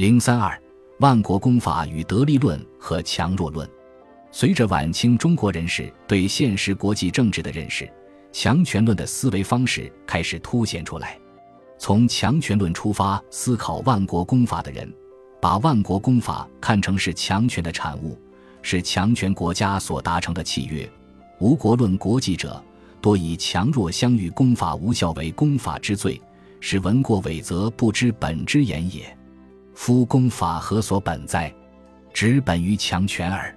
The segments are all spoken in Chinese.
零三二，万国公法与得利论和强弱论。随着晚清中国人士对现实国际政治的认识，强权论的思维方式开始凸显出来。从强权论出发思考万国公法的人，把万国公法看成是强权的产物，是强权国家所达成的契约。无国论国际者，多以强弱相遇公法无效为公法之罪，是闻过伪则不知本之言也。夫公法何所本在？只本于强权耳。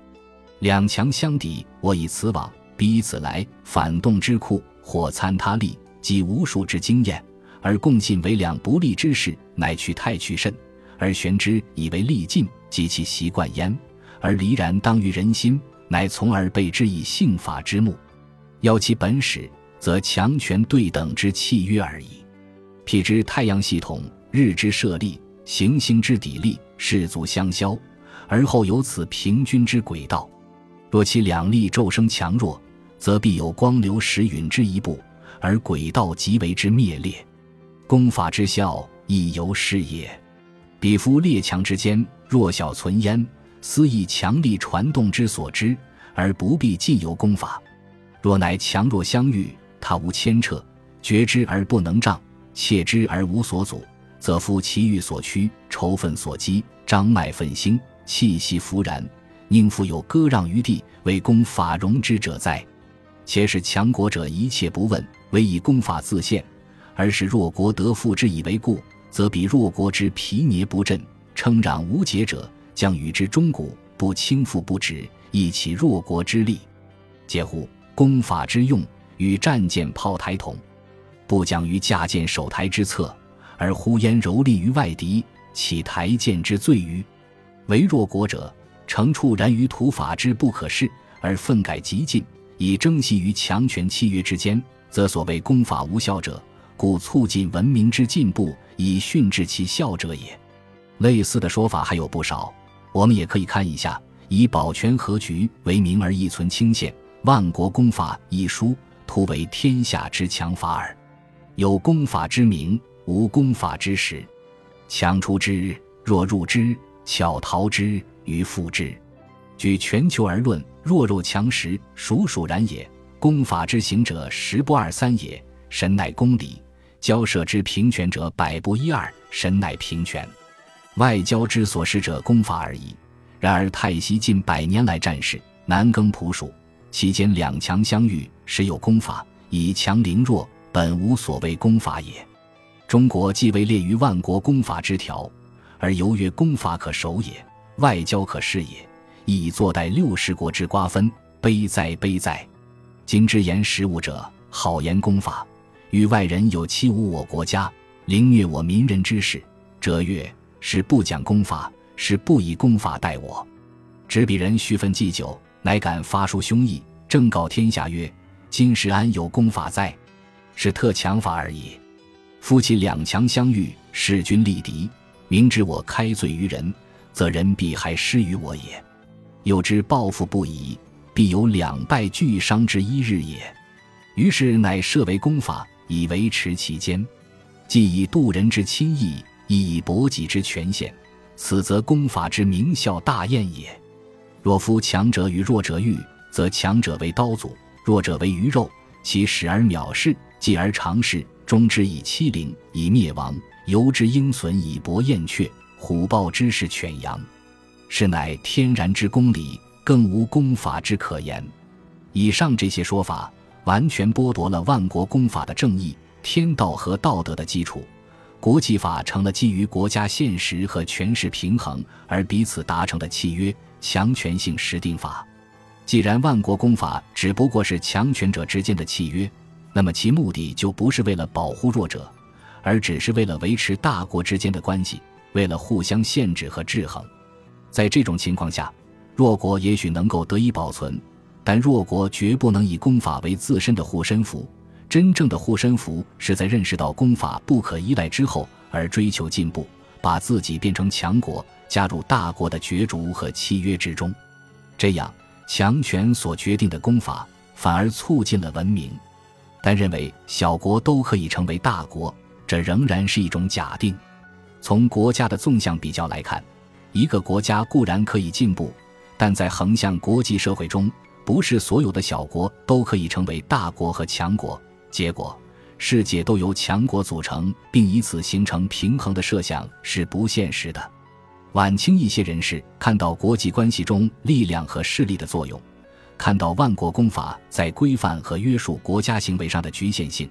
两强相敌，我以此往，彼以此来，反动之库，或参他利，及无数之经验，而共进为两不利之事，乃去太去甚，而玄之以为利尽，及其习惯焉，而离然当于人心，乃从而备之以性法之目。要其本始，则强权对等之契约而已。譬之太阳系统，日之设立。行星之砥砺，士卒相消，而后有此平均之轨道。若其两力骤生强弱，则必有光流时陨之一步，而轨道即为之灭裂。功法之效亦由是也。彼夫列强之间，弱小存焉，思以强力传动之所知，而不必尽由功法。若乃强弱相遇，他无牵扯，觉之而不能障，切之而无所阻。则夫其欲所趋，仇愤所激，张脉愤兴，气息浮然，宁复有割让余地，为攻法容之者哉？且使强国者一切不问，唯以攻法自现，而使弱国得复之以为故，则彼弱国之皮捏不振，称攘无解者，将与之中古，不轻负不止，益起弱国之力。嗟乎！攻法之用，与战舰炮台同，不讲于架舰守台之策。而呼焉蹂躏于外敌，岂台谏之罪于？为弱国者，惩处然于土法之不可视，而愤改极进，以争息于强权契约之间，则所谓公法无效者，故促进文明之进步，以训治其效者也。类似的说法还有不少，我们也可以看一下。以保全和局为名而一存清宪，《万国公法》一书，图为天下之强法耳。有公法之名。无功法之时，强出之，弱入之，巧逃之，于复之。举全球而论，弱肉强食，属属然也。功法之行者，十不二三也。神乃公理，交涉之平权者，百不一二。神乃平权。外交之所施者，功法而已。然而泰西近百年来战事，南耕普属，其间两强相遇，时有功法，以强凌弱，本无所谓功法也。中国既未列于万国公法之条，而犹曰公法可守也，外交可施也，亦以坐待六十国之瓜分。悲哉悲哉！今之言实务者，好言公法，与外人有欺侮我国家、凌虐我民人之事，者曰是不讲公法，是不以公法待我。执彼人须分祭酒，乃敢发书凶意，正告天下曰：今时安有公法哉？是特强法而已。夫妻两强相遇，势均力敌，明知我开罪于人，则人必还施于我也；又知报复不已，必有两败俱伤之一日也。于是乃设为功法，以维持其间，既以度人之亲义，亦以博己之权限。此则功法之名效大验也。若夫强者与弱者遇，则强者为刀俎，弱者为鱼肉，其始而藐视，继而长视。终之以欺凌，以灭亡；由之鹰隼，以搏燕雀；虎豹之势，犬羊。是乃天然之公理，更无公法之可言。以上这些说法，完全剥夺了万国公法的正义、天道和道德的基础。国际法成了基于国家现实和权势平衡而彼此达成的契约，强权性实定法。既然万国公法只不过是强权者之间的契约。那么其目的就不是为了保护弱者，而只是为了维持大国之间的关系，为了互相限制和制衡。在这种情况下，弱国也许能够得以保存，但弱国绝不能以功法为自身的护身符。真正的护身符是在认识到功法不可依赖之后，而追求进步，把自己变成强国，加入大国的角逐和契约之中。这样，强权所决定的功法反而促进了文明。但认为小国都可以成为大国，这仍然是一种假定。从国家的纵向比较来看，一个国家固然可以进步，但在横向国际社会中，不是所有的小国都可以成为大国和强国。结果，世界都由强国组成，并以此形成平衡的设想是不现实的。晚清一些人士看到国际关系中力量和势力的作用，看到万国公法在规范和约束国家行为上的局限性，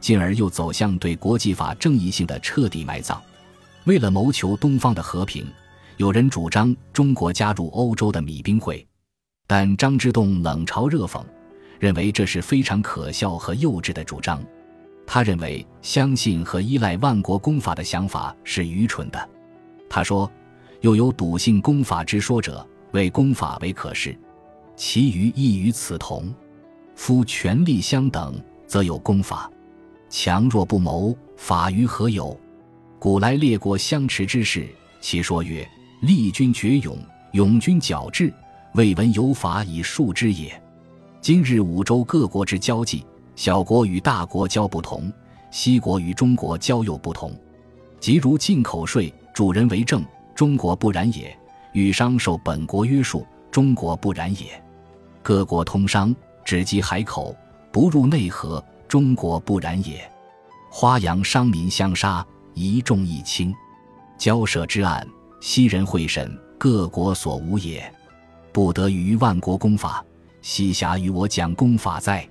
进而又走向对国际法正义性的彻底埋葬。为了谋求东方的和平，有人主张中国加入欧洲的米兵会，但张之洞冷嘲热讽，认为这是非常可笑和幼稚的主张。他认为相信和依赖万国公法的想法是愚蠢的。他说。又有笃信公法之说者，谓公法为可视，其余亦与此同。夫权力相等，则有公法；强弱不谋，法于何有？古来列国相持之事，其说曰：立军决勇，勇军矫治，未闻有法以数之也。今日五洲各国之交际，小国与大国交不同，西国与中国交又不同。即如进口税，主人为政。中国不然也，与商受本国约束；中国不然也，各国通商，只及海口，不入内河；中国不然也，花洋商民相杀，一重一轻，交涉之案，西人会审，各国所无也，不得于万国公法，西侠与我讲公法在，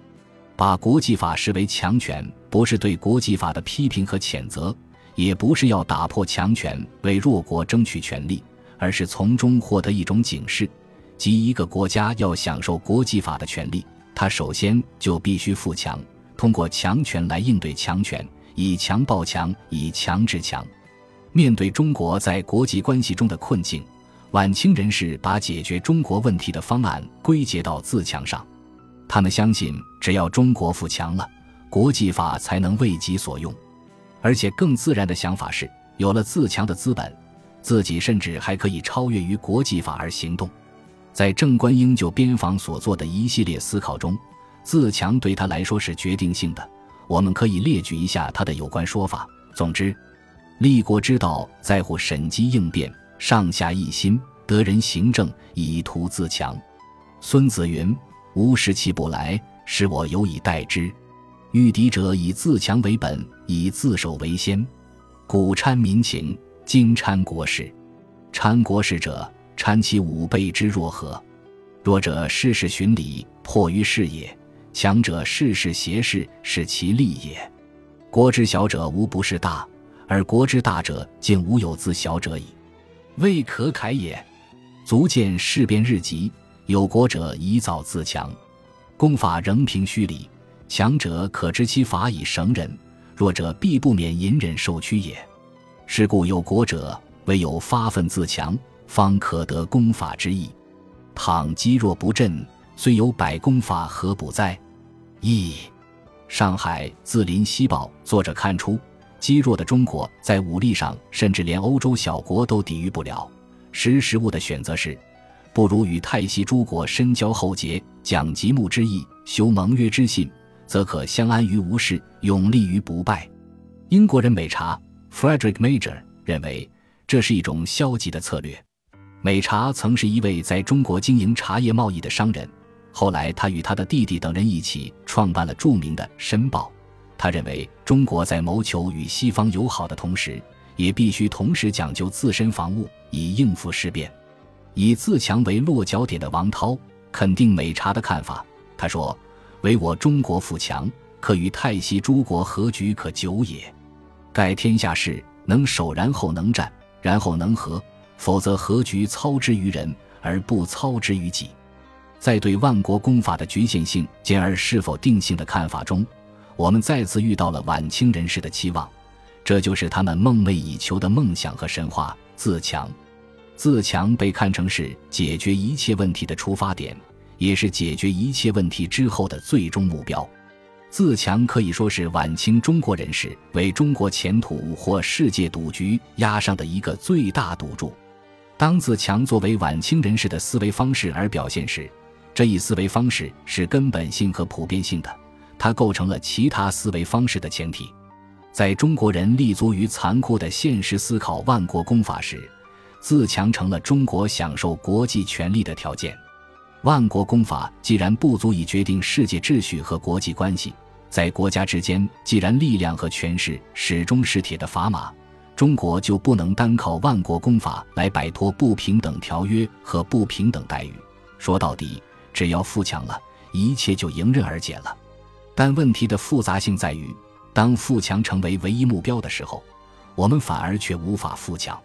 把国际法视为强权，不是对国际法的批评和谴责。也不是要打破强权为弱国争取权利，而是从中获得一种警示，即一个国家要享受国际法的权利，它首先就必须富强，通过强权来应对强权，以强暴强，以强制强。面对中国在国际关系中的困境，晚清人士把解决中国问题的方案归结到自强上，他们相信只要中国富强了，国际法才能为己所用。而且更自然的想法是，有了自强的资本，自己甚至还可以超越于国际法而行动。在郑观应就边防所做的一系列思考中，自强对他来说是决定性的。我们可以列举一下他的有关说法。总之，立国之道在乎审机应变，上下一心，得人行政，以图自强。孙子云：“吾时其不来，使我有以待之。”御敌者以自强为本，以自守为先。古参民情，今参国事。参国事者，参其五倍之若何？弱者事事循礼，迫于事也；强者事事挟事，是其利也。国之小者无不是大，而国之大者竟无有自小者矣，未可慨也。足见事变日急，有国者宜早自强。公法仍凭虚礼。强者可知其法以绳人，弱者必不免隐忍受屈也。是故有国者，唯有发愤自强，方可得功法之意。倘积弱不振，虽有百功法，何补哉？一，上海自林西报作者看出，积弱的中国在武力上，甚至连欧洲小国都抵御不了。识时务的选择是，不如与泰西诸国深交厚结，讲吉木之义，修盟约之信。则可相安于无事，永立于不败。英国人美茶 （Frederick Major） 认为这是一种消极的策略。美茶曾是一位在中国经营茶叶贸易的商人，后来他与他的弟弟等人一起创办了著名的《申报》。他认为中国在谋求与西方友好的同时，也必须同时讲究自身防务，以应付事变。以自强为落脚点的王涛肯定美茶的看法，他说。唯我中国富强，可与泰西诸国和局可久也。盖天下事能守，然后能战，然后能和，否则何局操之于人，而不操之于己。在对万国公法的局限性，进而是否定性的看法中，我们再次遇到了晚清人士的期望，这就是他们梦寐以求的梦想和神话——自强。自强被看成是解决一切问题的出发点。也是解决一切问题之后的最终目标。自强可以说是晚清中国人士为中国前途或世界赌局压上的一个最大赌注。当自强作为晚清人士的思维方式而表现时，这一思维方式是根本性和普遍性的，它构成了其他思维方式的前提。在中国人立足于残酷的现实思考万国公法时，自强成了中国享受国际权力的条件。万国公法既然不足以决定世界秩序和国际关系，在国家之间，既然力量和权势始终是铁的砝码，中国就不能单靠万国公法来摆脱不平等条约和不平等待遇。说到底，只要富强了，一切就迎刃而解了。但问题的复杂性在于，当富强成为唯一目标的时候，我们反而却无法富强。